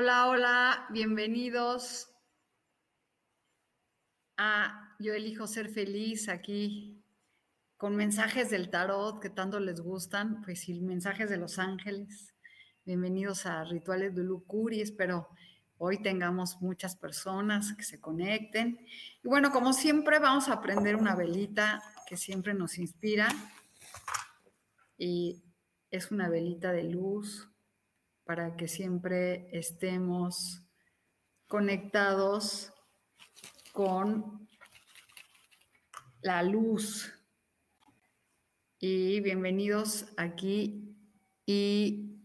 Hola, hola, bienvenidos a Yo elijo ser feliz aquí con mensajes del tarot que tanto les gustan, pues sí, mensajes de los ángeles. Bienvenidos a Rituales de Lucuri, espero hoy tengamos muchas personas que se conecten. Y bueno, como siempre vamos a prender una velita que siempre nos inspira y es una velita de luz para que siempre estemos conectados con la luz. Y bienvenidos aquí. Y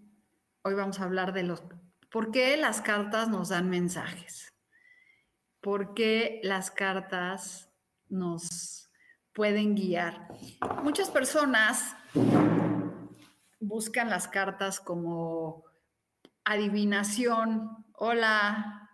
hoy vamos a hablar de los... ¿Por qué las cartas nos dan mensajes? ¿Por qué las cartas nos pueden guiar? Muchas personas buscan las cartas como adivinación, hola,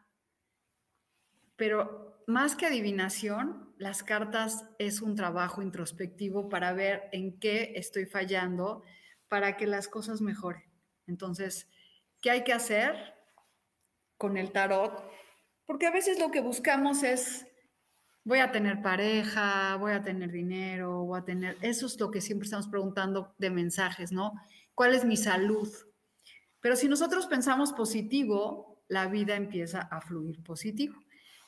pero más que adivinación, las cartas es un trabajo introspectivo para ver en qué estoy fallando para que las cosas mejoren. Entonces, ¿qué hay que hacer con el tarot? Porque a veces lo que buscamos es, voy a tener pareja, voy a tener dinero, voy a tener, eso es lo que siempre estamos preguntando de mensajes, ¿no? ¿Cuál es mi salud? Pero si nosotros pensamos positivo, la vida empieza a fluir positivo.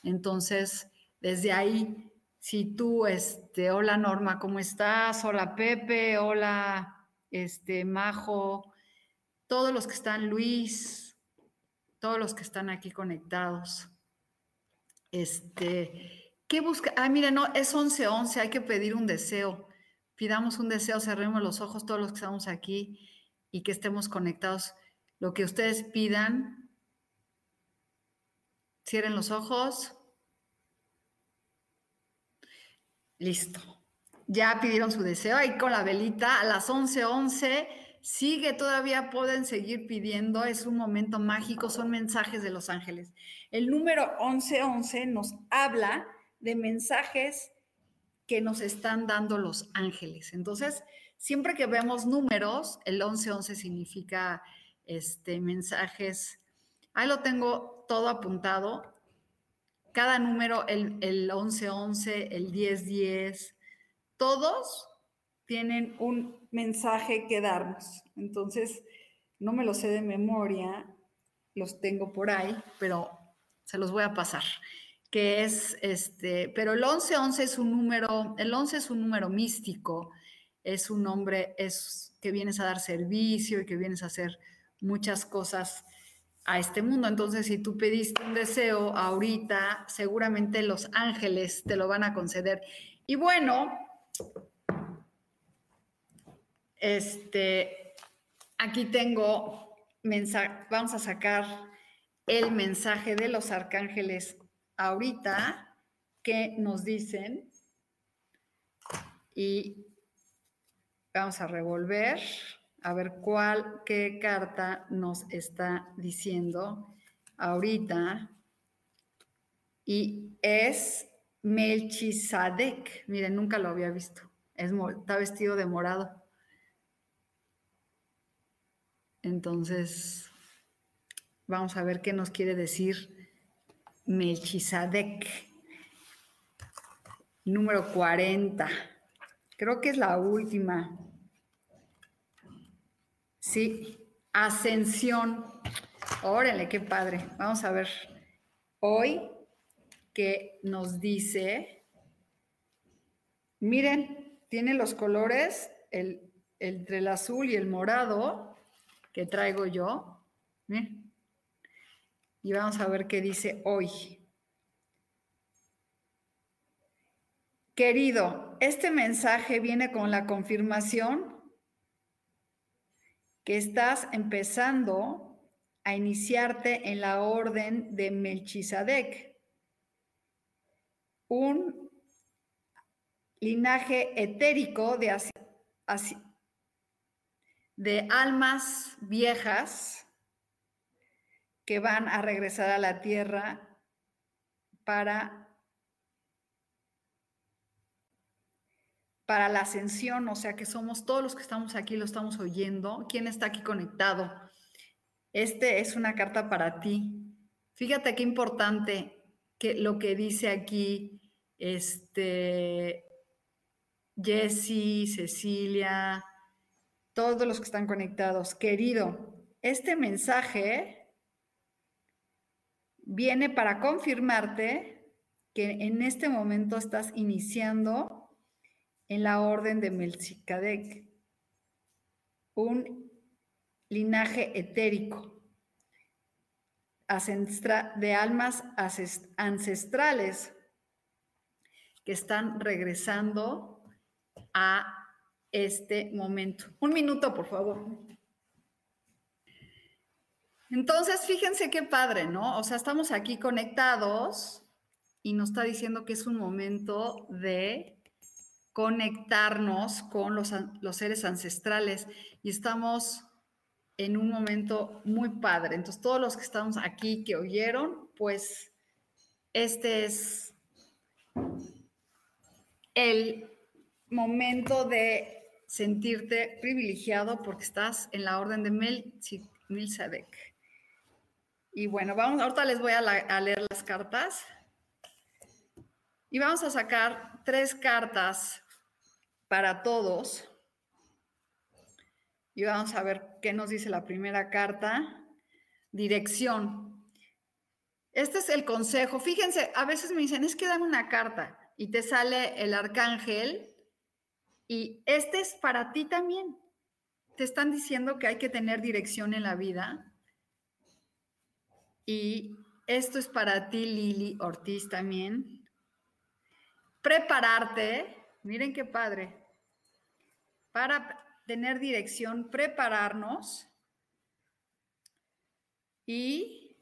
Entonces, desde ahí, si tú, este, hola Norma, ¿cómo estás? Hola Pepe, hola este, Majo, todos los que están, Luis, todos los que están aquí conectados. Este, ¿qué busca? Ah, mira, no, es 11:11, hay que pedir un deseo. Pidamos un deseo, cerremos los ojos todos los que estamos aquí y que estemos conectados lo que ustedes pidan. Cierren los ojos. Listo. Ya pidieron su deseo ahí con la velita a las 11:11. Sigue, todavía pueden seguir pidiendo. Es un momento mágico, son mensajes de los ángeles. El número 1111 nos habla de mensajes que nos están dando los ángeles. Entonces, siempre que vemos números, el 1111 significa este, mensajes. Ahí lo tengo todo apuntado. Cada número, el, el 1111, el 1010, todos tienen un mensaje que darnos. Entonces, no me lo sé de memoria, los tengo por ahí, pero se los voy a pasar. Que es este, pero el 1111 es un número, el 11 es un número místico, es un nombre, es que vienes a dar servicio y que vienes a hacer muchas cosas a este mundo. Entonces, si tú pediste un deseo ahorita, seguramente los ángeles te lo van a conceder. Y bueno, este, aquí tengo vamos a sacar el mensaje de los arcángeles ahorita que nos dicen y vamos a revolver a ver cuál, qué carta nos está diciendo ahorita. Y es Melchizedek. Miren, nunca lo había visto. Es, está vestido de morado. Entonces, vamos a ver qué nos quiere decir Melchizedek. Número 40. Creo que es la última. Sí, ascensión. Órale, qué padre. Vamos a ver hoy qué nos dice. Miren, tiene los colores el, entre el azul y el morado que traigo yo. Y vamos a ver qué dice hoy. Querido, este mensaje viene con la confirmación que estás empezando a iniciarte en la orden de Melchizedek, un linaje etérico de, de almas viejas que van a regresar a la tierra para para la ascensión, o sea que somos todos los que estamos aquí, lo estamos oyendo. ¿Quién está aquí conectado? Este es una carta para ti. Fíjate qué importante que lo que dice aquí este Jesse, Cecilia, todos los que están conectados. Querido, este mensaje viene para confirmarte que en este momento estás iniciando en la orden de Melchizedek, un linaje etérico de almas ancestrales que están regresando a este momento. Un minuto, por favor. Entonces, fíjense qué padre, ¿no? O sea, estamos aquí conectados y nos está diciendo que es un momento de conectarnos con los, seres ancestrales y estamos en un momento muy padre. Entonces, todos los que estamos aquí que oyeron, pues este es el momento de sentirte privilegiado porque estás en la orden de Melchizedek. Y bueno, vamos, ahorita les voy a leer las cartas. Y vamos a sacar tres cartas para todos. Y vamos a ver qué nos dice la primera carta. Dirección. Este es el consejo. Fíjense, a veces me dicen, es que dame una carta y te sale el arcángel y este es para ti también. Te están diciendo que hay que tener dirección en la vida. Y esto es para ti, Lili Ortiz, también. Prepararte. Miren qué padre para tener dirección, prepararnos y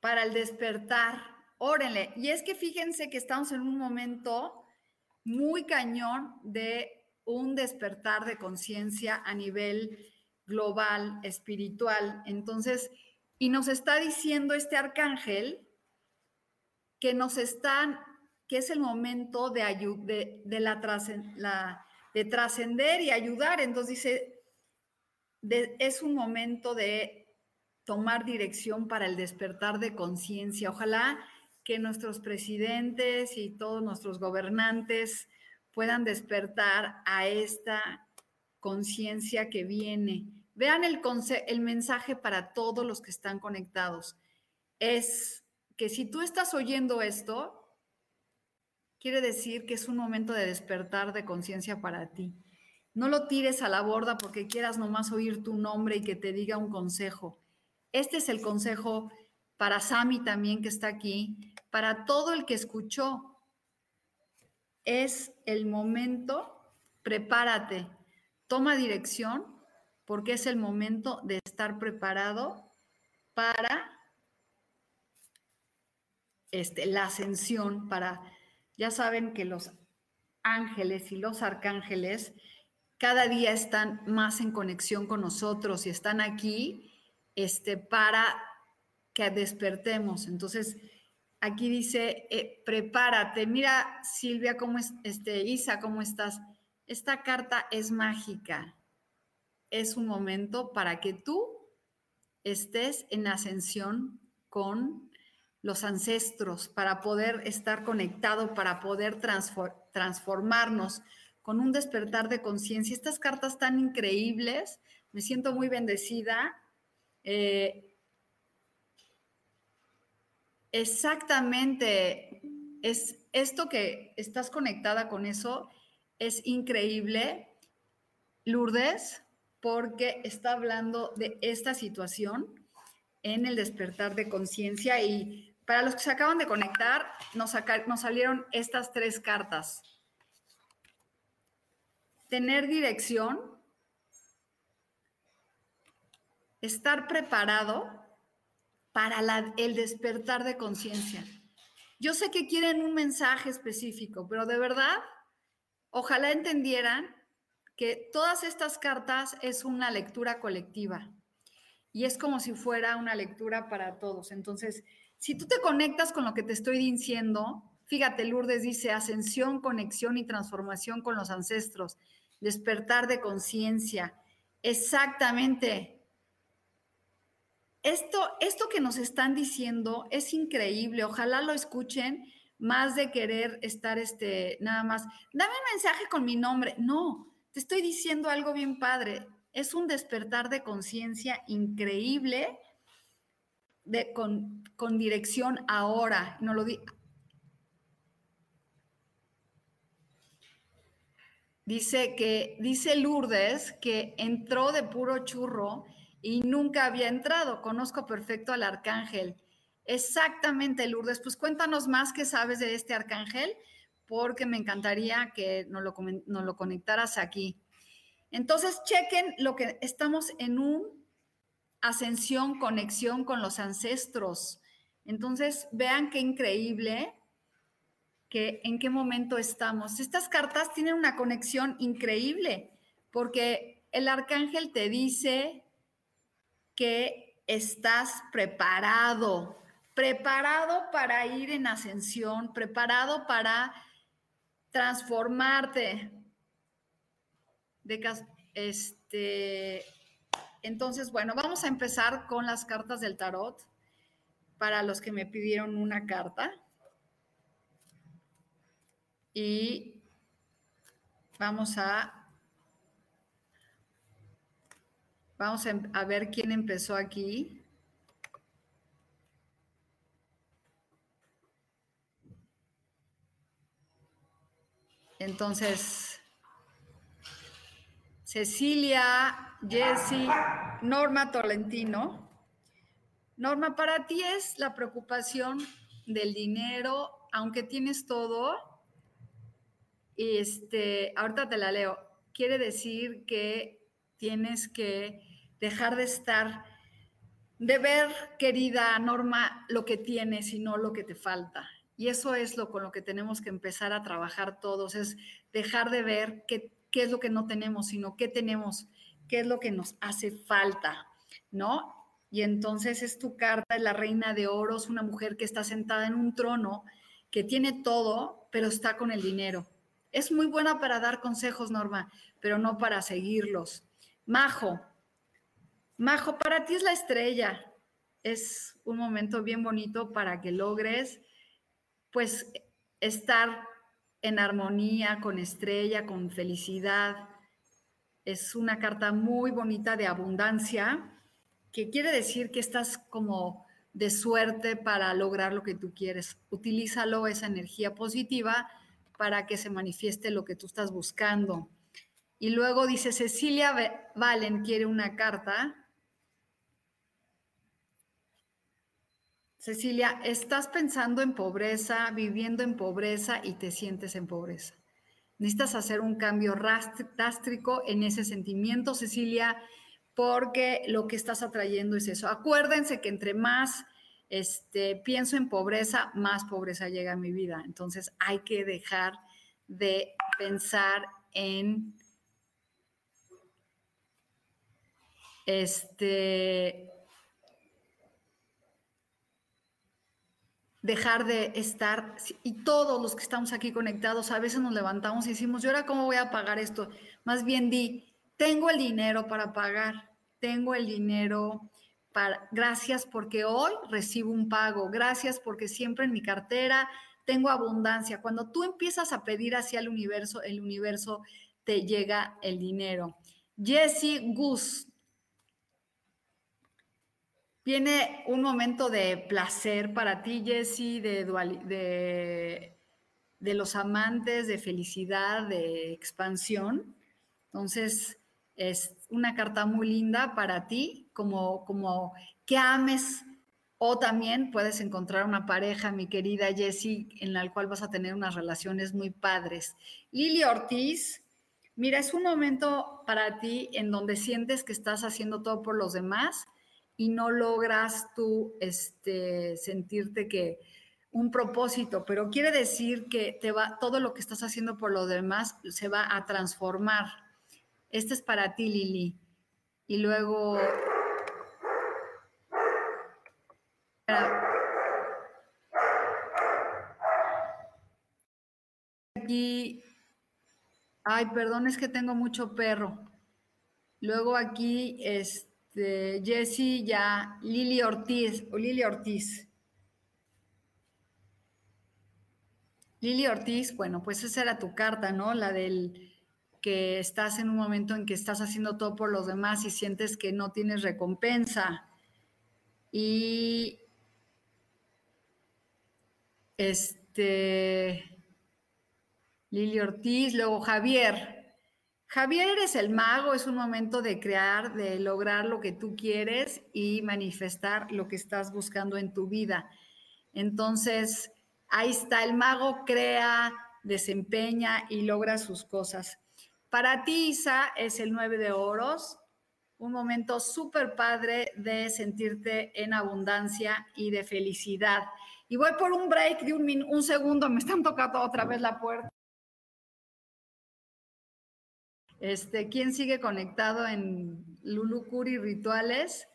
para el despertar, órenle. Y es que fíjense que estamos en un momento muy cañón de un despertar de conciencia a nivel global, espiritual. Entonces, y nos está diciendo este arcángel que nos están que es el momento de, de, la, de trascender y ayudar. Entonces dice, es un momento de tomar dirección para el despertar de conciencia. Ojalá que nuestros presidentes y todos nuestros gobernantes puedan despertar a esta conciencia que viene. Vean el, el mensaje para todos los que están conectados. Es que si tú estás oyendo esto, quiere decir que es un momento de despertar de conciencia para ti. No lo tires a la borda porque quieras nomás oír tu nombre y que te diga un consejo. Este es el consejo para Sami también que está aquí, para todo el que escuchó. Es el momento, prepárate, toma dirección porque es el momento de estar preparado para este, la ascensión, para ya saben que los ángeles y los arcángeles cada día están más en conexión con nosotros y están aquí este, para que despertemos. Entonces, aquí dice, eh, prepárate. Mira, Silvia, cómo es, este, Isa, ¿cómo estás? Esta carta es mágica. Es un momento para que tú estés en ascensión con los ancestros, para poder estar conectado, para poder transformarnos con un despertar de conciencia. Estas cartas tan increíbles Me siento muy bendecida. Eh, exactamente, es esto que estás conectada con eso, es increíble, Lourdes, porque está hablando de esta situación en el despertar de conciencia y para los que se acaban de conectar, nos, nos salieron estas tres cartas. Tener dirección, estar preparado para el despertar de conciencia. Yo sé que quieren un mensaje específico, pero de verdad, ojalá entendieran que todas estas cartas es una lectura colectiva y es como si fuera una lectura para todos. Entonces, si tú te conectas con lo que te estoy diciendo, fíjate, Lourdes dice ascensión, conexión y transformación con los ancestros, despertar de conciencia. Exactamente. Esto, esto que nos están diciendo es increíble. Ojalá lo escuchen más de querer estar este, nada más. Dame un mensaje con mi nombre. No, te estoy diciendo algo bien padre. Es un despertar de conciencia increíble con, dirección ahora. No lo di Dice que, dice Lourdes que entró de puro churro y nunca había entrado. Conozco perfecto al arcángel. Exactamente, Lourdes. Pues cuéntanos más qué sabes de este arcángel, porque me encantaría que nos lo, nos lo conectaras aquí. Entonces, chequen lo que estamos en un ascensión, conexión con los ancestros. Entonces, vean qué increíble que en qué momento estamos. Estas cartas tienen una conexión increíble porque el arcángel te dice que estás preparado, preparado para ir en ascensión, preparado para transformarte. De, este, entonces, bueno, vamos a empezar con las cartas del tarot para los que me pidieron una carta. Y vamos a Vamos a, ver quién empezó aquí. Entonces, Cecilia Jessy, Norma Tolentino. Norma, para ti es la preocupación del dinero, aunque tienes todo. Este, ahorita te la leo. Quiere decir que tienes que dejar de estar, de ver, querida Norma, lo que tienes y no lo que te falta. Y eso es lo con lo que tenemos que empezar a trabajar todos, es dejar de ver qué, qué es lo que no tenemos, sino qué tenemos qué es lo que nos hace falta, ¿no? Y entonces es tu carta, es la reina de oros, una mujer que está sentada en un trono, que tiene todo, pero está con el dinero. Es muy buena para dar consejos, Norma, pero no para seguirlos. Majo, Majo, para ti es la estrella. Es un momento bien bonito para que logres, pues, estar en armonía con estrella, con felicidad, es una carta muy bonita de abundancia, que quiere decir que estás como de suerte para lograr lo que tú quieres. Utilízalo, esa energía positiva, para que se manifieste lo que tú estás buscando. Y luego dice, Cecilia Valen quiere una carta. Cecilia, estás pensando en pobreza, viviendo en pobreza y te sientes en pobreza. Necesitas hacer un cambio drástico en ese sentimiento, Cecilia, porque lo que estás atrayendo es eso. Acuérdense que entre más este, pienso en pobreza, más pobreza llega a mi vida. Entonces hay que dejar de pensar en este dejar de estar, y todos los que estamos aquí conectados, a veces nos levantamos y decimos, ¿y ahora cómo voy a pagar esto? Más bien di, tengo el dinero para pagar, tengo el dinero para, gracias porque hoy recibo un pago, gracias porque siempre en mi cartera tengo abundancia. Cuando tú empiezas a pedir hacia el universo, el universo te llega el dinero. Jessie Gus, Viene un momento de placer para ti, de, de los amantes, de felicidad, de expansión. Entonces, es una carta muy linda para ti, como, como que ames o también puedes encontrar una pareja, mi querida Jessie, en la cual vas a tener unas relaciones muy padres. Lili Ortiz, mira, es un momento para ti en donde sientes que estás haciendo todo por los demás y no logras tú este, sentirte que un propósito, pero quiere decir que te va, todo lo que estás haciendo por los demás se va a transformar. Este es para ti, Lili. Y luego... Aquí... Ay, perdón, es que tengo mucho perro. Luego aquí, este este, ya, Lili Ortiz, o Lili Ortiz. Lili Ortiz, bueno, pues esa era tu carta, ¿no? La del que estás en un momento en que estás haciendo todo por los demás y sientes que no tienes recompensa. Y este, Lili Ortiz, luego Javier, Javier, eres el mago, es un momento de crear, de lograr lo que tú quieres y manifestar lo que estás buscando en tu vida. Entonces, ahí está, el mago crea, desempeña y logra sus cosas. Para ti, Isa, es el 9 de oros, un momento súper padre de sentirte en abundancia y de felicidad. Y voy por un break de un, un segundo, me están tocando otra vez la puerta. Este, ¿Quién sigue conectado en Lulucuri Rituales?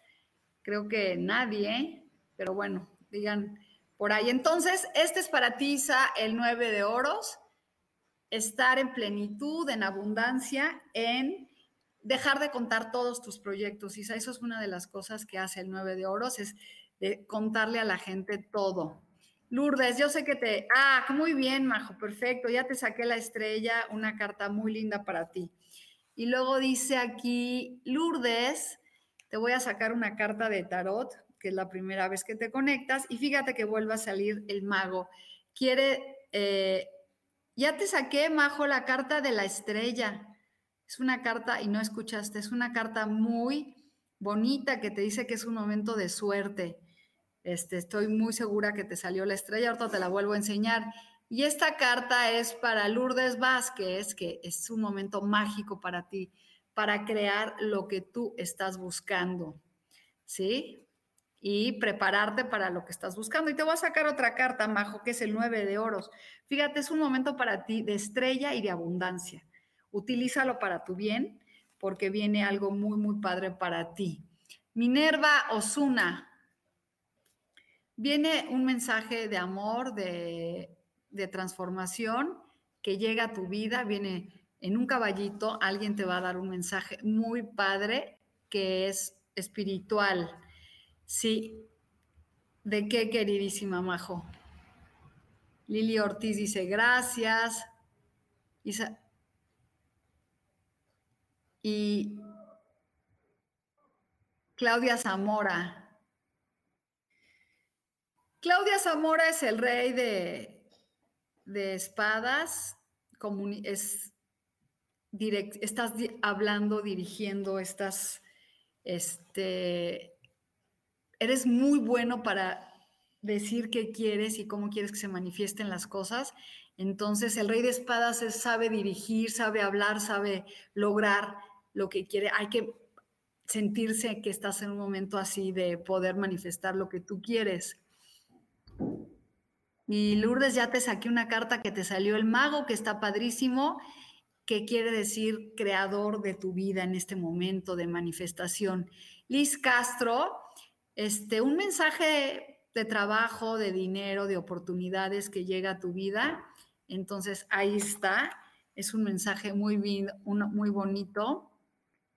Creo que nadie, pero bueno, digan por ahí. Entonces, este es para ti, Isa, el 9 de oros. Estar en plenitud, en abundancia, en dejar de contar todos tus proyectos. Isa, eso es una de las cosas que hace el 9 de oros, es contarle a la gente todo. Lourdes, yo sé que te... Ah, muy bien, Majo, perfecto. Ya te saqué la estrella, una carta muy linda para ti. Y luego dice aquí, Lourdes, te voy a sacar una carta de tarot, que es la primera vez que te conectas, y fíjate que vuelve a salir el mago. Quiere, eh, ya te saqué, Majo, la carta de la estrella. Es una carta, y no escuchaste, es una carta muy bonita que te dice que es un momento de suerte. Este, estoy muy segura que te salió la estrella, ahorita te la vuelvo a enseñar. Y esta carta es para Lourdes Vázquez, que es un momento mágico para ti, para crear lo que tú estás buscando, ¿sí? Y prepararte para lo que estás buscando. Y te voy a sacar otra carta, Majo, que es el 9 de oros. Fíjate, es un momento para ti de estrella y de abundancia. Utilízalo para tu bien, porque viene algo muy, muy padre para ti. Minerva Osuna. Viene un mensaje de amor, de de transformación que llega a tu vida, viene en un caballito, alguien te va a dar un mensaje muy padre que es espiritual. Sí. ¿De qué, queridísima Majo? Lili Ortiz dice, gracias. y Claudia Zamora. Claudia Zamora es el rey de, de espadas es direct, estás hablando, dirigiendo, estás, este, eres muy bueno para decir qué quieres y cómo quieres que se manifiesten las cosas. Entonces, el rey de espadas sabe dirigir, sabe hablar, sabe lograr lo que quiere. Hay que sentirse que estás en un momento así de poder manifestar lo que tú quieres. Y Lourdes, ya te saqué una carta que te salió el mago, que está padrísimo, que quiere decir creador de tu vida en este momento de manifestación. Liz Castro, este, un mensaje de trabajo, de dinero, de oportunidades que llega a tu vida. Entonces, ahí está. Es un mensaje muy, muy bonito.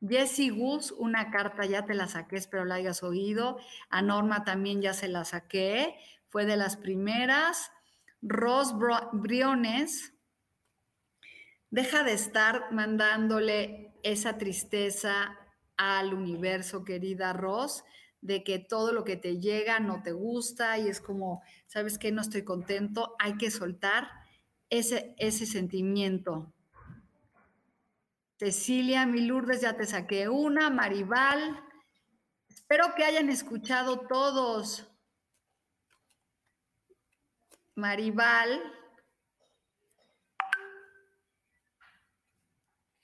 Jessie Gus, una carta ya te la saqué, espero la hayas oído. A Norma también ya se la saqué fue de las primeras. Ros Briones, deja de estar mandándole esa tristeza al universo, querida Ros. de que todo lo que te llega no te gusta y es como, ¿sabes qué? No estoy contento, hay que soltar ese, ese sentimiento. Cecilia, mi Lourdes, ya te saqué una, Maribal. Espero que hayan escuchado todos. Maribal.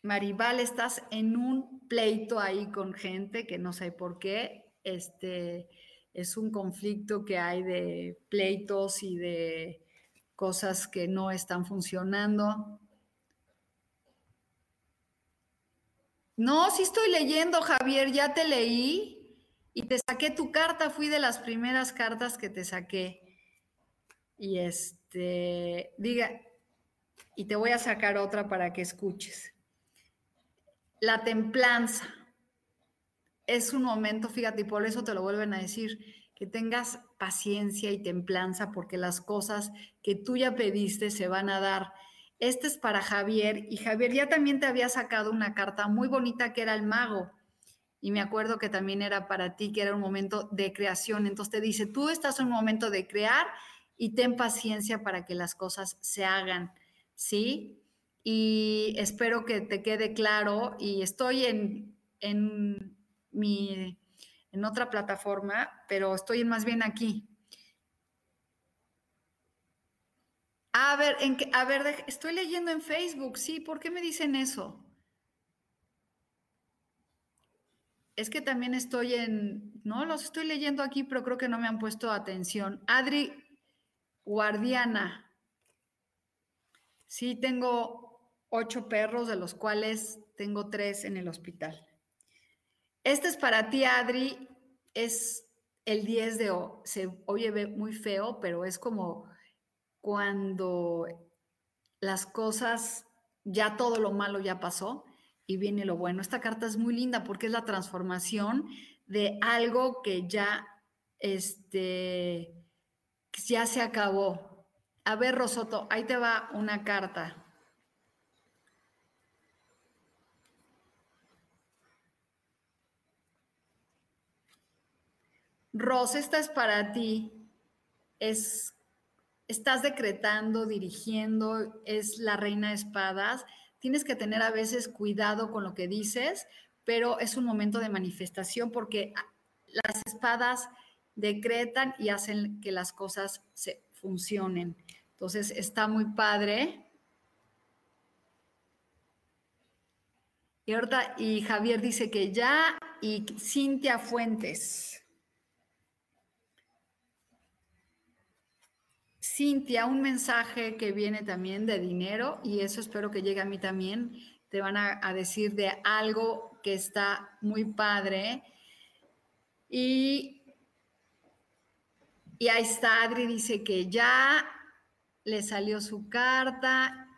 Maribal, estás en un pleito ahí con gente que no sé por qué. Este es un conflicto que hay de pleitos y de cosas que no están funcionando. No, sí estoy leyendo, Javier, ya te leí y te saqué tu carta, fui de las primeras cartas que te saqué. Y este, diga, y te voy a sacar otra para que escuches. La templanza es un momento, fíjate, y por eso te lo vuelven a decir, que tengas paciencia y templanza porque las cosas que tú ya pediste se van a dar. Este es para Javier y Javier ya también te había sacado una carta muy bonita que era el mago y me acuerdo que también era para ti, que era un momento de creación. Entonces te dice, tú estás en un momento de crear y ten paciencia para que las cosas se hagan, ¿sí? Y espero que te quede claro y estoy en, en mi, en otra plataforma, pero estoy más bien aquí. A ver, en a ver, estoy leyendo en Facebook, sí, ¿por qué me dicen eso? Es que también estoy en, no, los estoy leyendo aquí, pero creo que no me han puesto atención. Adri Guardiana. Sí, tengo ocho perros, de los cuales tengo tres en el hospital. Este es para ti, Adri. Es el 10 de... Se oye muy feo, pero es como cuando las cosas, ya todo lo malo ya pasó y viene lo bueno. Esta carta es muy linda porque es la transformación de algo que ya, este, ya se acabó. A ver, Rosoto, ahí te va una carta. Ros, esta es para ti. Es, estás decretando, dirigiendo, es la reina de espadas. Tienes que tener a veces cuidado con lo que dices, pero es un momento de manifestación porque las espadas decretan y hacen que las cosas se funcionen. Entonces está muy padre. Y ahorita, y Javier dice que ya, y Cintia Fuentes. Cintia, un mensaje que viene también de dinero y eso espero que llegue a mí también. Te van a, decir de algo que está muy padre. Y, y ahí está, Adri dice que ya le salió su carta.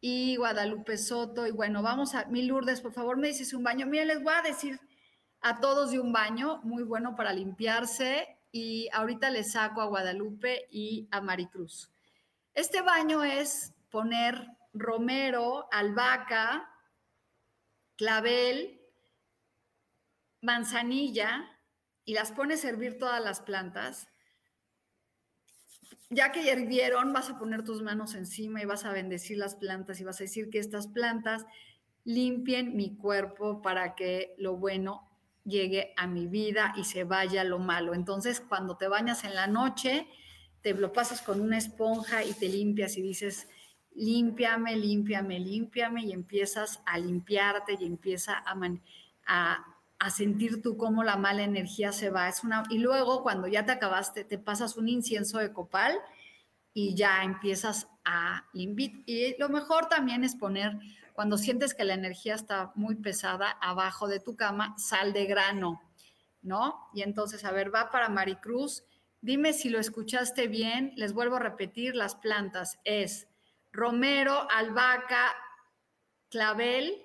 Y Guadalupe Soto, y bueno, vamos a, mi Lourdes, por favor, me dices un baño. Miren, les voy a decir a todos de un baño, muy bueno para limpiarse, y ahorita le saco a Guadalupe y a Maricruz. Este baño es poner romero, albahaca, clavel, manzanilla y las pones a hervir todas las plantas. Ya que hirvieron, vas a poner tus manos encima y vas a bendecir las plantas y vas a decir que estas plantas limpien mi cuerpo para que lo bueno llegue a mi vida y se vaya lo malo. Entonces, cuando te bañas en la noche, te lo pasas con una esponja y te limpias y dices, límpiame, límpiame, límpiame y empiezas a limpiarte y empieza a, a, a, sentir tú cómo la mala energía se va. Es una, y luego cuando ya te acabaste, te pasas un incienso de copal y ya empiezas a limpiar. Y lo mejor también es poner cuando sientes que la energía está muy pesada, abajo de tu cama, sal de grano, ¿no? Y entonces, a ver, va para Maricruz. Dime si lo escuchaste bien. Les vuelvo a repetir, las plantas es romero, albahaca, clavel,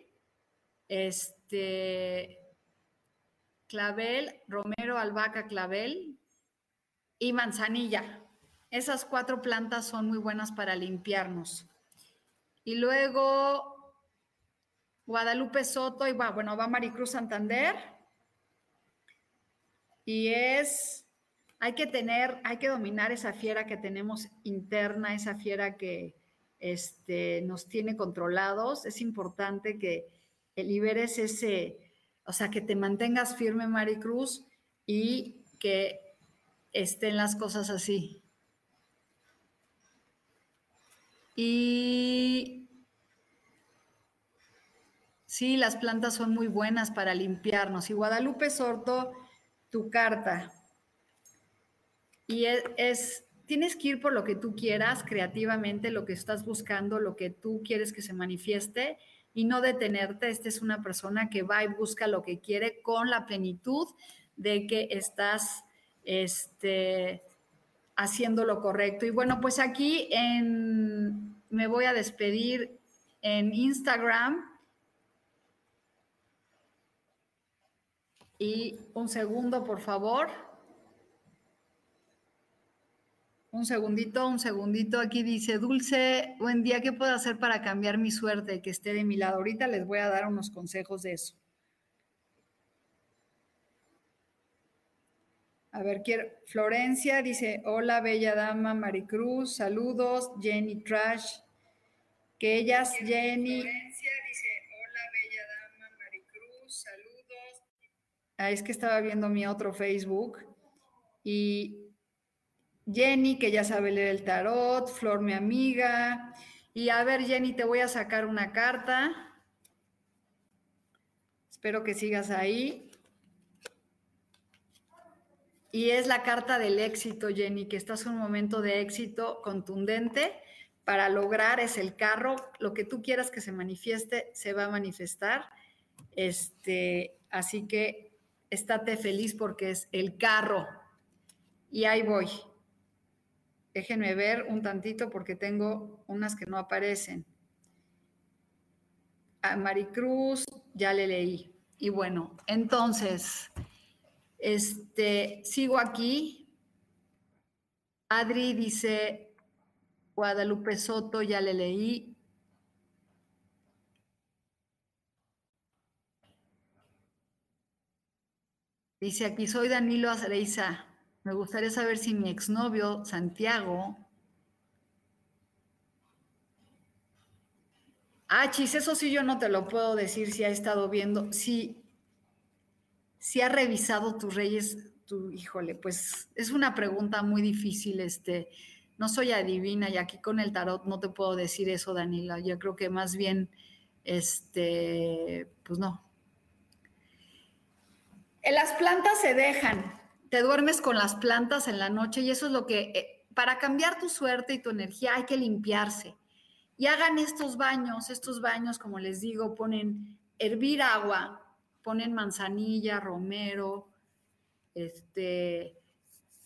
este, clavel, romero, albahaca, clavel y manzanilla. Esas cuatro plantas son muy buenas para limpiarnos. Y luego Guadalupe Soto y va, bueno, va Maricruz Santander. Y es, hay que tener, hay que dominar esa fiera que tenemos interna, esa fiera que este, nos tiene controlados. Es importante que liberes ese, o sea, que te mantengas firme, Maricruz, y que estén las cosas así. Y sí, las plantas son muy buenas para limpiarnos. Y Guadalupe Sorto, tu carta. Y es, tienes que ir por lo que tú quieras creativamente, lo que estás buscando, lo que tú quieres que se manifieste y no detenerte. Esta es una persona que va y busca lo que quiere con la plenitud de que estás este, haciendo lo correcto. Y bueno, pues aquí en, me voy a despedir en Instagram. Y un segundo, por favor. Un segundito, un segundito. Aquí dice, Dulce, buen día, ¿qué puedo hacer para cambiar mi suerte, que esté de mi lado? Ahorita les voy a dar unos consejos de eso. A ver, quiero. Florencia dice: Hola, bella dama, Maricruz, saludos. Jenny Trash. Que ellas, Jenny. Florencia dice: Hola, bella dama, Maricruz, saludos. Ah, es que estaba viendo mi otro Facebook. Y Jenny, que ya sabe leer el tarot. Flor, mi amiga. Y a ver, Jenny, te voy a sacar una carta. Espero que sigas ahí. Y es la carta del éxito, Jenny, que estás en un momento de éxito contundente para lograr, es el carro, lo que tú quieras que se manifieste, se va a manifestar. Este, así que estate feliz porque es el carro. Y ahí voy. Déjenme ver un tantito porque tengo unas que no aparecen. A Maricruz, ya le leí. Y bueno, entonces, este, sigo aquí. Adri dice, Guadalupe Soto, ya le leí. Dice aquí, soy Danilo Azareiza. Me gustaría saber si mi exnovio, Santiago. Ah, chis, eso sí yo no te lo puedo decir si ha estado viendo. Sí, si ha revisado tus reyes, tu, híjole, pues es una pregunta muy difícil, este, no soy adivina y aquí con el tarot no te puedo decir eso, Danila, yo creo que más bien, este, pues no. Las plantas se dejan, te duermes con las plantas en la noche y eso es lo que, eh, para cambiar tu suerte y tu energía hay que limpiarse. Y hagan estos baños, estos baños, como les digo, ponen hervir agua, ponen manzanilla, romero, este,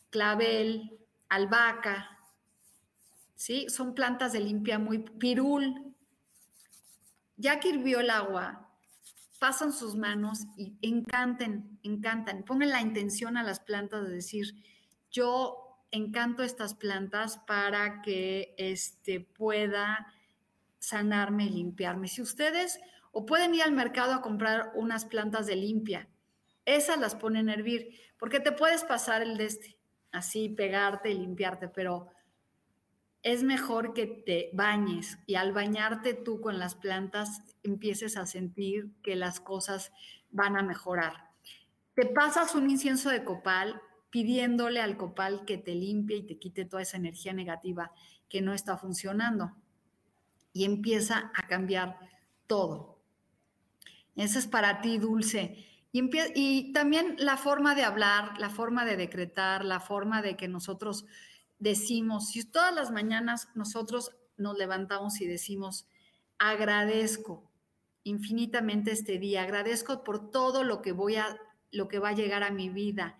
clavel, albahaca, ¿sí? Son plantas de limpia muy pirul. Ya que hirvió el agua, pasan sus manos y encanten, encantan. Pongan la intención a las plantas de decir, yo encanto estas plantas para que este, pueda sanarme y limpiarme. Si ustedes o pueden ir al mercado a comprar unas plantas de limpia. Esas las ponen a hervir, porque te puedes pasar el de este, así pegarte y limpiarte, pero es mejor que te bañes y al bañarte tú con las plantas empieces a sentir que las cosas van a mejorar. Te pasas un incienso de copal pidiéndole al copal que te limpie y te quite toda esa energía negativa que no está funcionando. Y empieza a cambiar todo. Ese es para ti, Dulce. Y, y, también la forma de hablar, la forma de decretar, la forma de que nosotros decimos, si todas las mañanas nosotros nos levantamos y decimos, agradezco infinitamente este día, agradezco por todo lo que voy a, lo que va a llegar a mi vida,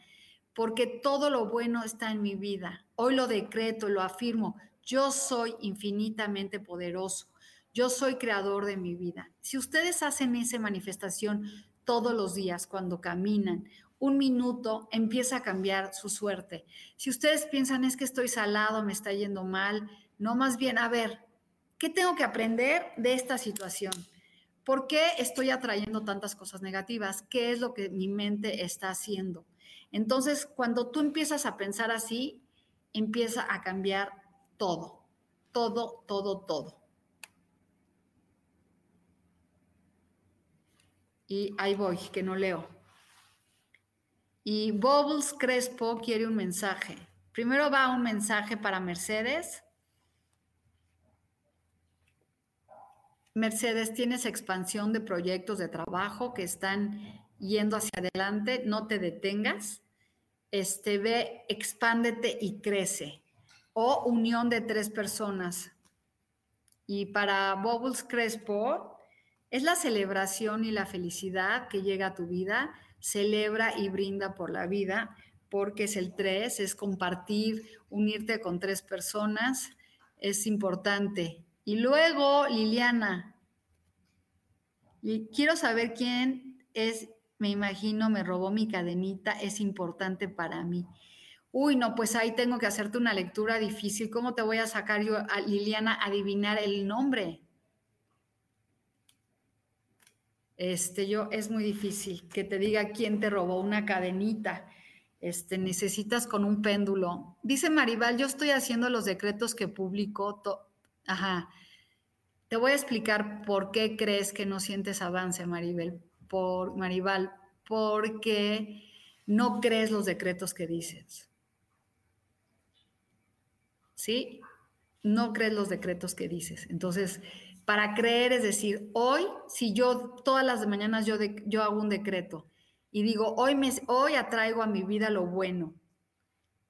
porque todo lo bueno está en mi vida. Hoy lo decreto, lo afirmo, yo soy infinitamente poderoso yo soy creador de mi vida. Si ustedes hacen esa manifestación todos los días cuando caminan, un minuto empieza a cambiar su suerte. Si ustedes piensan es que estoy salado, me está yendo mal, no más bien, a ver, ¿qué tengo que aprender de esta situación? ¿Por qué estoy atrayendo tantas cosas negativas? ¿Qué es lo que mi mente está haciendo? Entonces, cuando tú empiezas a pensar así, empieza a cambiar todo, todo, todo, todo. Y ahí voy, que no leo. Y Bubbles Crespo quiere un mensaje. Primero va un mensaje para Mercedes. Mercedes, tienes expansión de proyectos de trabajo que están yendo hacia adelante, no te detengas. Este ve, expándete y crece. O unión de tres personas. Y para Bubbles Crespo, es la celebración y la felicidad que llega a tu vida. Celebra y brinda por la vida, porque es el tres, es compartir, unirte con tres personas, es importante. Y luego, Liliana, quiero saber quién es, me imagino, me robó mi cadenita, es importante para mí. Uy, no, pues ahí tengo que hacerte una lectura difícil. ¿Cómo te voy a sacar yo a Liliana adivinar el nombre? Este, yo es muy difícil que te diga quién te robó una cadenita. Este, necesitas con un péndulo. Dice Maribal, yo estoy haciendo los decretos que publico. Ajá. Te voy a explicar por qué crees que no sientes avance, Maribel. Por Maribal, porque no crees los decretos que dices. ¿Sí? No crees los decretos que dices. Entonces, para creer es decir, hoy, si yo todas las mañanas yo, yo hago un decreto y digo, hoy, me, hoy atraigo a mi vida lo bueno,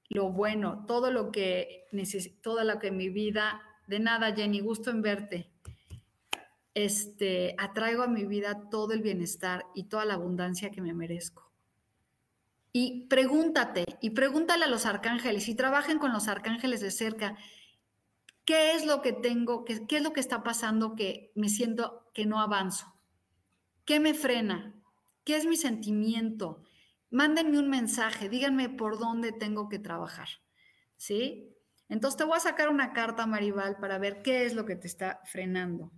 lo bueno, todo lo que necesito, todo lo que mi vida de nada, Jenny, gusto en verte. Este, atraigo a mi vida todo el bienestar y toda la abundancia que me merezco. Y pregúntate, y pregúntale a los arcángeles, y trabajen con los arcángeles de cerca, ¿qué es lo que tengo, qué, es lo que está pasando que me siento que no avanzo? ¿Qué me frena? ¿Qué es mi sentimiento? Mándenme un mensaje, díganme por dónde tengo que trabajar. ¿Sí? Entonces te voy a sacar una carta, Maribal, para ver qué es lo que te está frenando.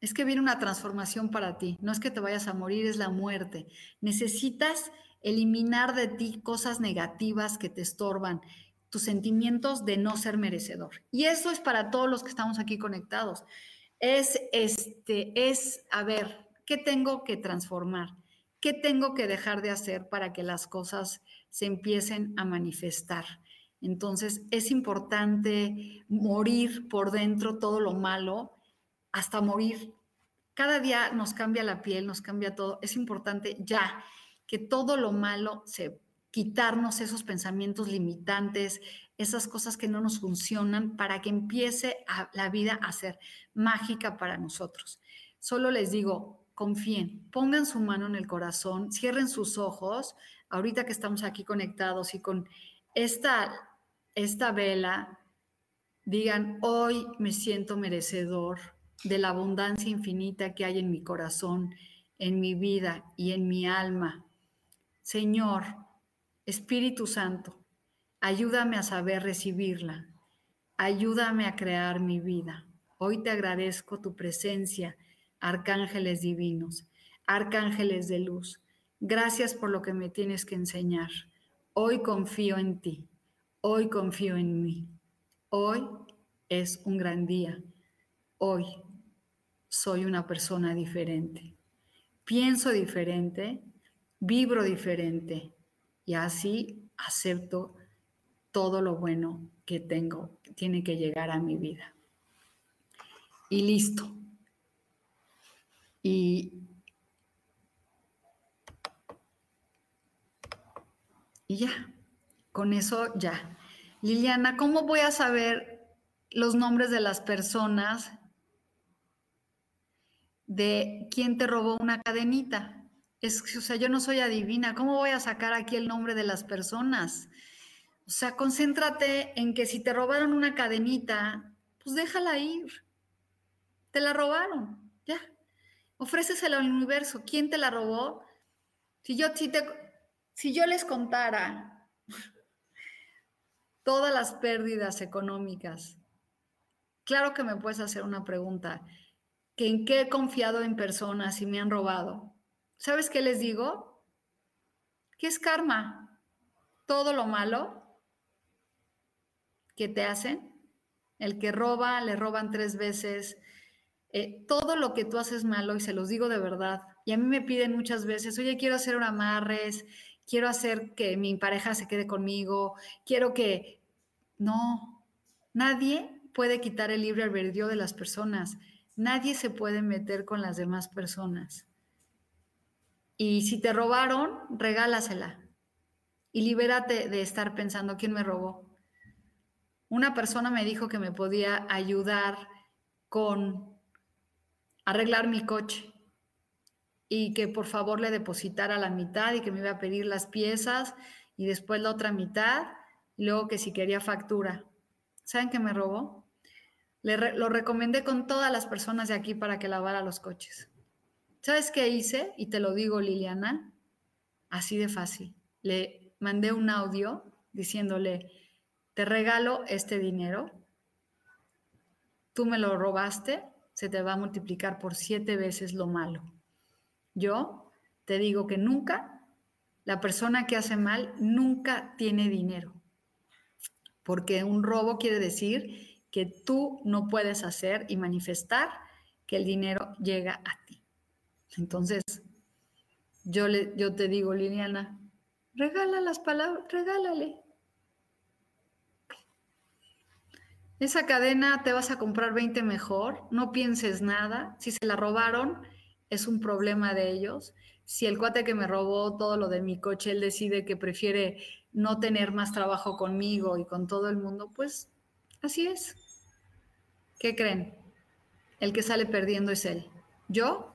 Es que viene una transformación para ti. No es que te vayas a morir, es la muerte. Necesitas eliminar de ti cosas negativas que te estorban, tus sentimientos de no ser merecedor. Y eso es para todos los que estamos aquí conectados. Es este es a ver, ¿qué tengo que transformar? ¿Qué tengo que dejar de hacer para que las cosas se empiecen a manifestar. Entonces es importante morir por dentro todo lo malo hasta morir. Cada día nos cambia la piel, nos cambia todo. Es importante ya que todo lo malo se quitarnos esos pensamientos limitantes, esas cosas que no nos funcionan para que empiece la vida a ser mágica para nosotros. Solo les digo, confíen, pongan su mano en el corazón, cierren sus ojos, ahorita que estamos aquí conectados y con esta, esta vela, digan, hoy me siento merecedor de la abundancia infinita que hay en mi corazón, en mi vida y en mi alma. Señor, Espíritu Santo, ayúdame a saber recibirla. Ayúdame a crear mi vida. Hoy te agradezco tu presencia, arcángeles divinos, arcángeles de luz. Gracias por lo que me tienes que enseñar. Hoy confío en ti. Hoy confío en mí. Hoy es un gran día. Hoy soy una persona diferente. Pienso diferente, vibro diferente y así acepto todo lo bueno que tengo, que tiene que llegar a mi vida. Y listo. Y Y ya, con eso ya. Liliana, ¿cómo voy a saber los nombres de las personas de quién te robó una cadenita? O sea, yo no soy adivina. ¿Cómo voy a sacar aquí el nombre de las personas? O sea, concéntrate en que si te robaron una cadenita, pues déjala ir. Te la robaron, ya. Ofrécesela al universo. ¿Quién te la robó? Si yo si te, si yo les contara todas las pérdidas económicas, claro que me puedes hacer una pregunta, que en qué he confiado en personas y me han robado. ¿Sabes qué les digo? ¿Qué es karma? Todo lo malo que te hacen, el que roba, le roban tres veces, eh, todo lo que tú haces malo, y se los digo de verdad, y a mí me piden muchas veces, oye, quiero hacer un amarres, quiero hacer que mi pareja se quede conmigo, quiero que... No, nadie puede quitar el libre albedrío de las personas, nadie se puede meter con las demás personas. Y si te robaron, regálasela y libérate de estar pensando quién me robó. Una persona me dijo que me podía ayudar con arreglar mi coche y que por favor le depositara la mitad y que me iba a pedir las piezas y después la otra mitad y luego que si quería factura. ¿Saben qué me robó? Le lo recomendé con todas las personas de aquí para que lavara los coches. ¿Sabes qué hice? Y te lo digo, Liliana, así de fácil. Le mandé un audio diciéndole, te regalo este dinero, tú me lo robaste, se te va a multiplicar por siete veces lo malo. Yo te digo que nunca, la persona que hace mal nunca tiene dinero, porque un robo quiere decir que tú no puedes hacer y manifestar que el dinero llega a ti. Entonces, yo, le, yo te digo, Liliana, regala las palabras, regálale. Esa cadena te vas a comprar 20 mejor, no pienses nada. Si se la robaron, es un problema de ellos. Si el cuate que me robó todo lo de mi coche, él decide que prefiere no tener más trabajo conmigo y con todo el mundo, pues así es. ¿Qué creen? El que sale perdiendo es él. Yo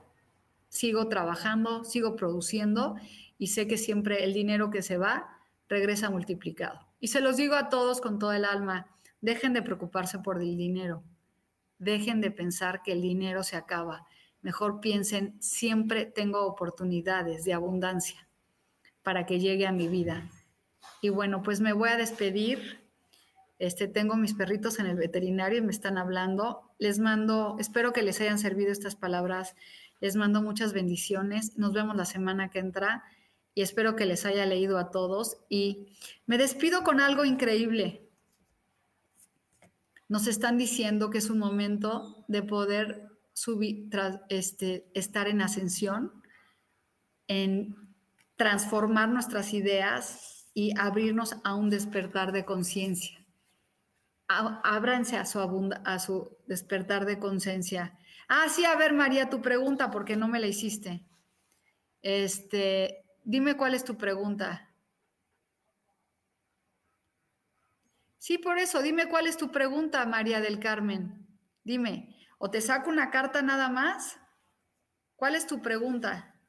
sigo trabajando, sigo produciendo y sé que siempre el dinero que se va regresa multiplicado. Y se los digo a todos con todo el alma Dejen de preocuparse por el dinero. Dejen de pensar que el dinero se acaba. Mejor piensen, siempre tengo oportunidades de abundancia para que llegue a mi vida. Y bueno, pues me voy a despedir. Este, tengo mis perritos en el veterinario y me están hablando. Les mando, espero que les hayan servido estas palabras. Les mando muchas bendiciones. Nos vemos la semana que entra y espero que les haya leído a todos. Y me despido con algo increíble nos están diciendo que es un momento de poder subir, este, estar en ascensión, en transformar nuestras ideas y abrirnos a un despertar de conciencia. Ábranse a su, a su despertar de conciencia. Ah, sí, a ver, María, tu pregunta, porque no me la hiciste. Este, dime cuál es tu pregunta. Sí, por eso, dime cuál es tu pregunta, María del Carmen. Dime, ¿o te saco una carta nada más? ¿Cuál es tu pregunta?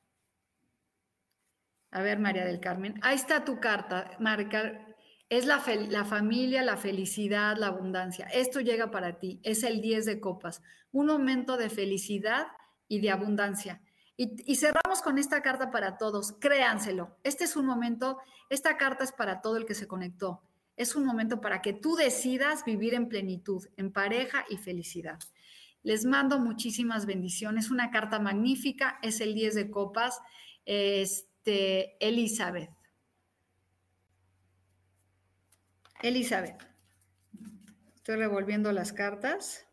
A ver, María del Carmen, ahí está tu carta, Marca. Es la, la familia, la felicidad, la abundancia. Esto llega para ti. Es el 10 de copas. Un momento de felicidad y de abundancia. Y, cerramos con esta carta para todos. Créanselo. Este es un momento, esta carta es para todo el que se conectó es un momento para que tú decidas vivir en plenitud, en pareja y felicidad. Les mando muchísimas bendiciones. Una carta magnífica es el 10 de copas, este, Elizabeth. Elizabeth. Estoy revolviendo las cartas.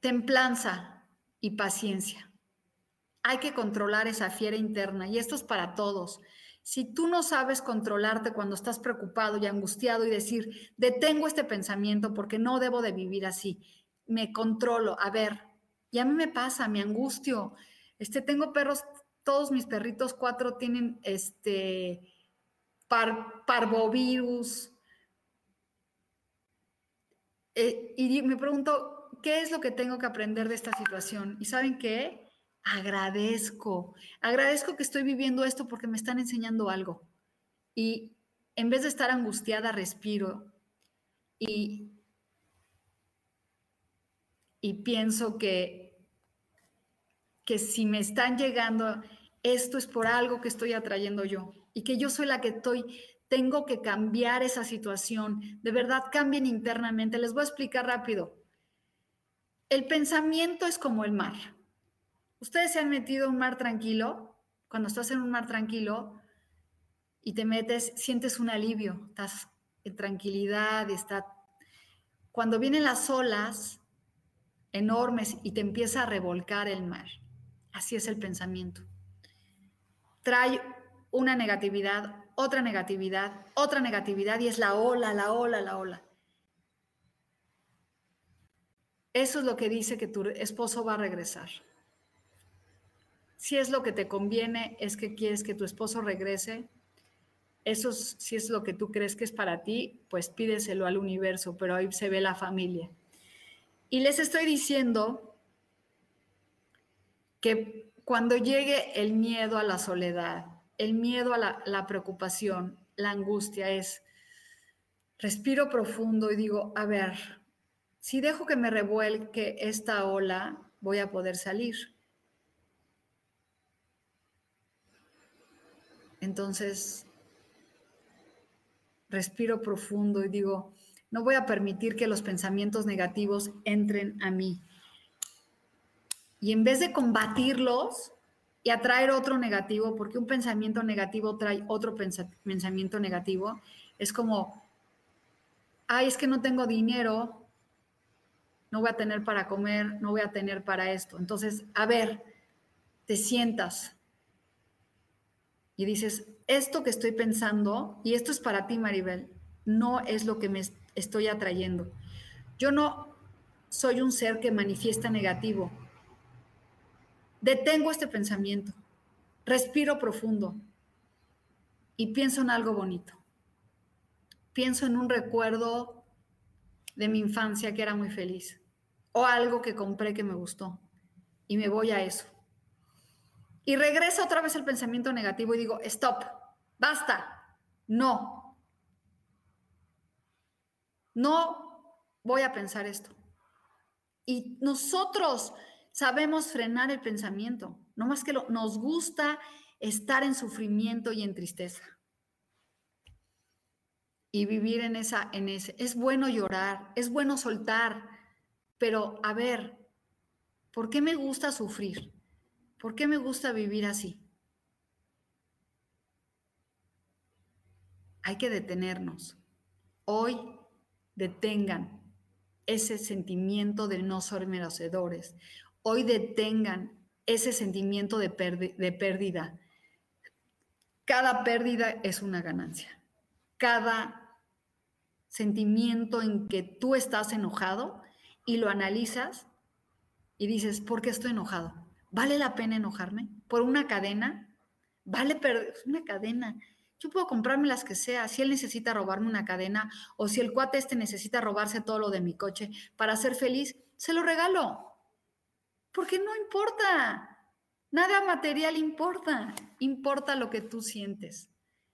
Templanza y paciencia. Hay que controlar esa fiera interna y esto es para todos. Si tú no sabes controlarte cuando estás preocupado y angustiado y decir, detengo este pensamiento porque no debo de vivir así, me controlo, a ver, y a mí me pasa, me angustio. Este, tengo perros, todos mis perritos, cuatro tienen este parvovirus. Eh, y me pregunto, ¿qué es lo que tengo que aprender de esta situación? ¿Y saben qué? agradezco, agradezco que estoy viviendo esto porque me están enseñando algo. Y en vez de estar angustiada, respiro y, y pienso que, que si me están llegando, esto es por algo que estoy atrayendo yo y que yo soy la que estoy, tengo que cambiar esa situación. De verdad, cambien internamente. Les voy a explicar rápido. El pensamiento es como el mar. Ustedes se han metido en un mar tranquilo. Cuando estás en un mar tranquilo y te metes, sientes un alivio, estás en tranquilidad, está. Cuando vienen las olas enormes y te empieza a revolcar el mar, así es el pensamiento. Trae una negatividad, otra negatividad, otra negatividad y es la ola, la ola, la ola. Eso es lo que dice que tu esposo va a regresar. Si es lo que te conviene, es que quieres que tu esposo regrese, eso si es lo que tú crees que es para ti, pues pídeselo al universo, pero ahí se ve la familia. Y les estoy diciendo que cuando llegue el miedo a la soledad, el miedo a la, preocupación, la angustia es, respiro profundo y digo, a ver, si dejo que me revuelque esta ola, voy a poder salir. Entonces, respiro profundo y digo, no voy a permitir que los pensamientos negativos entren a mí. Y en vez de combatirlos y atraer otro negativo, porque un pensamiento negativo trae otro pensamiento negativo, es como, ay, es que no tengo dinero, no voy a tener para comer, no voy a tener para esto. Entonces, a ver, te sientas y dices, esto que estoy pensando, y esto es para ti, Maribel, no es lo que me estoy atrayendo. Yo no soy un ser que manifiesta negativo. Detengo este pensamiento, respiro profundo y pienso en algo bonito. Pienso en un recuerdo de mi infancia que era muy feliz o algo que compré que me gustó y me voy a eso. Y regresa otra vez el pensamiento negativo y digo, stop, basta, no. No voy a pensar esto. Y nosotros sabemos frenar el pensamiento, no más que lo, nos gusta estar en sufrimiento y en tristeza. Y vivir en esa en ese es bueno llorar, es bueno soltar, pero a ver, ¿por qué me gusta sufrir? ¿Por qué me gusta vivir así? Hay que detenernos. Hoy detengan ese sentimiento de no ser merecedores. Hoy detengan ese sentimiento de, pérdida. Cada pérdida es una ganancia. Cada sentimiento en que tú estás enojado y lo analizas y dices, ¿por qué estoy enojado? ¿Vale la pena enojarme? ¿Por una cadena? ¿Vale perder una cadena? Yo puedo comprarme las que sea. Si él necesita robarme una cadena o si el cuate este necesita robarse todo lo de mi coche para ser feliz, se lo regalo. Porque no importa. Nada material importa. Importa lo que tú sientes.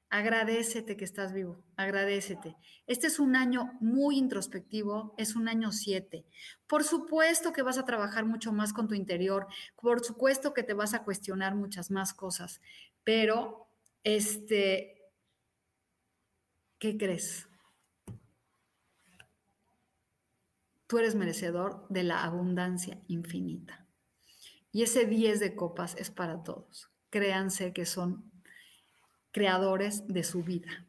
Agradecete que estás vivo, agradecete. Este es un año muy introspectivo, es un año 7. Por supuesto que vas a trabajar mucho más con tu interior, por supuesto que te vas a cuestionar muchas más cosas, pero este, ¿qué crees? Tú eres merecedor de la abundancia infinita. Y ese 10 de copas es para todos. Créanse que son creadores de su vida.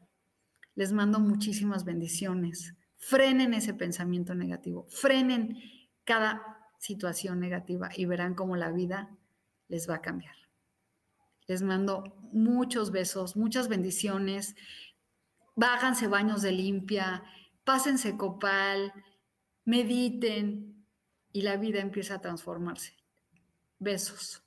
Les mando muchísimas bendiciones. Frenen ese pensamiento negativo, frenen cada situación negativa y verán cómo la vida les va a cambiar. Les mando muchos besos, muchas bendiciones. Bájanse baños de limpia, pásense copal, mediten y la vida empieza a transformarse. Besos.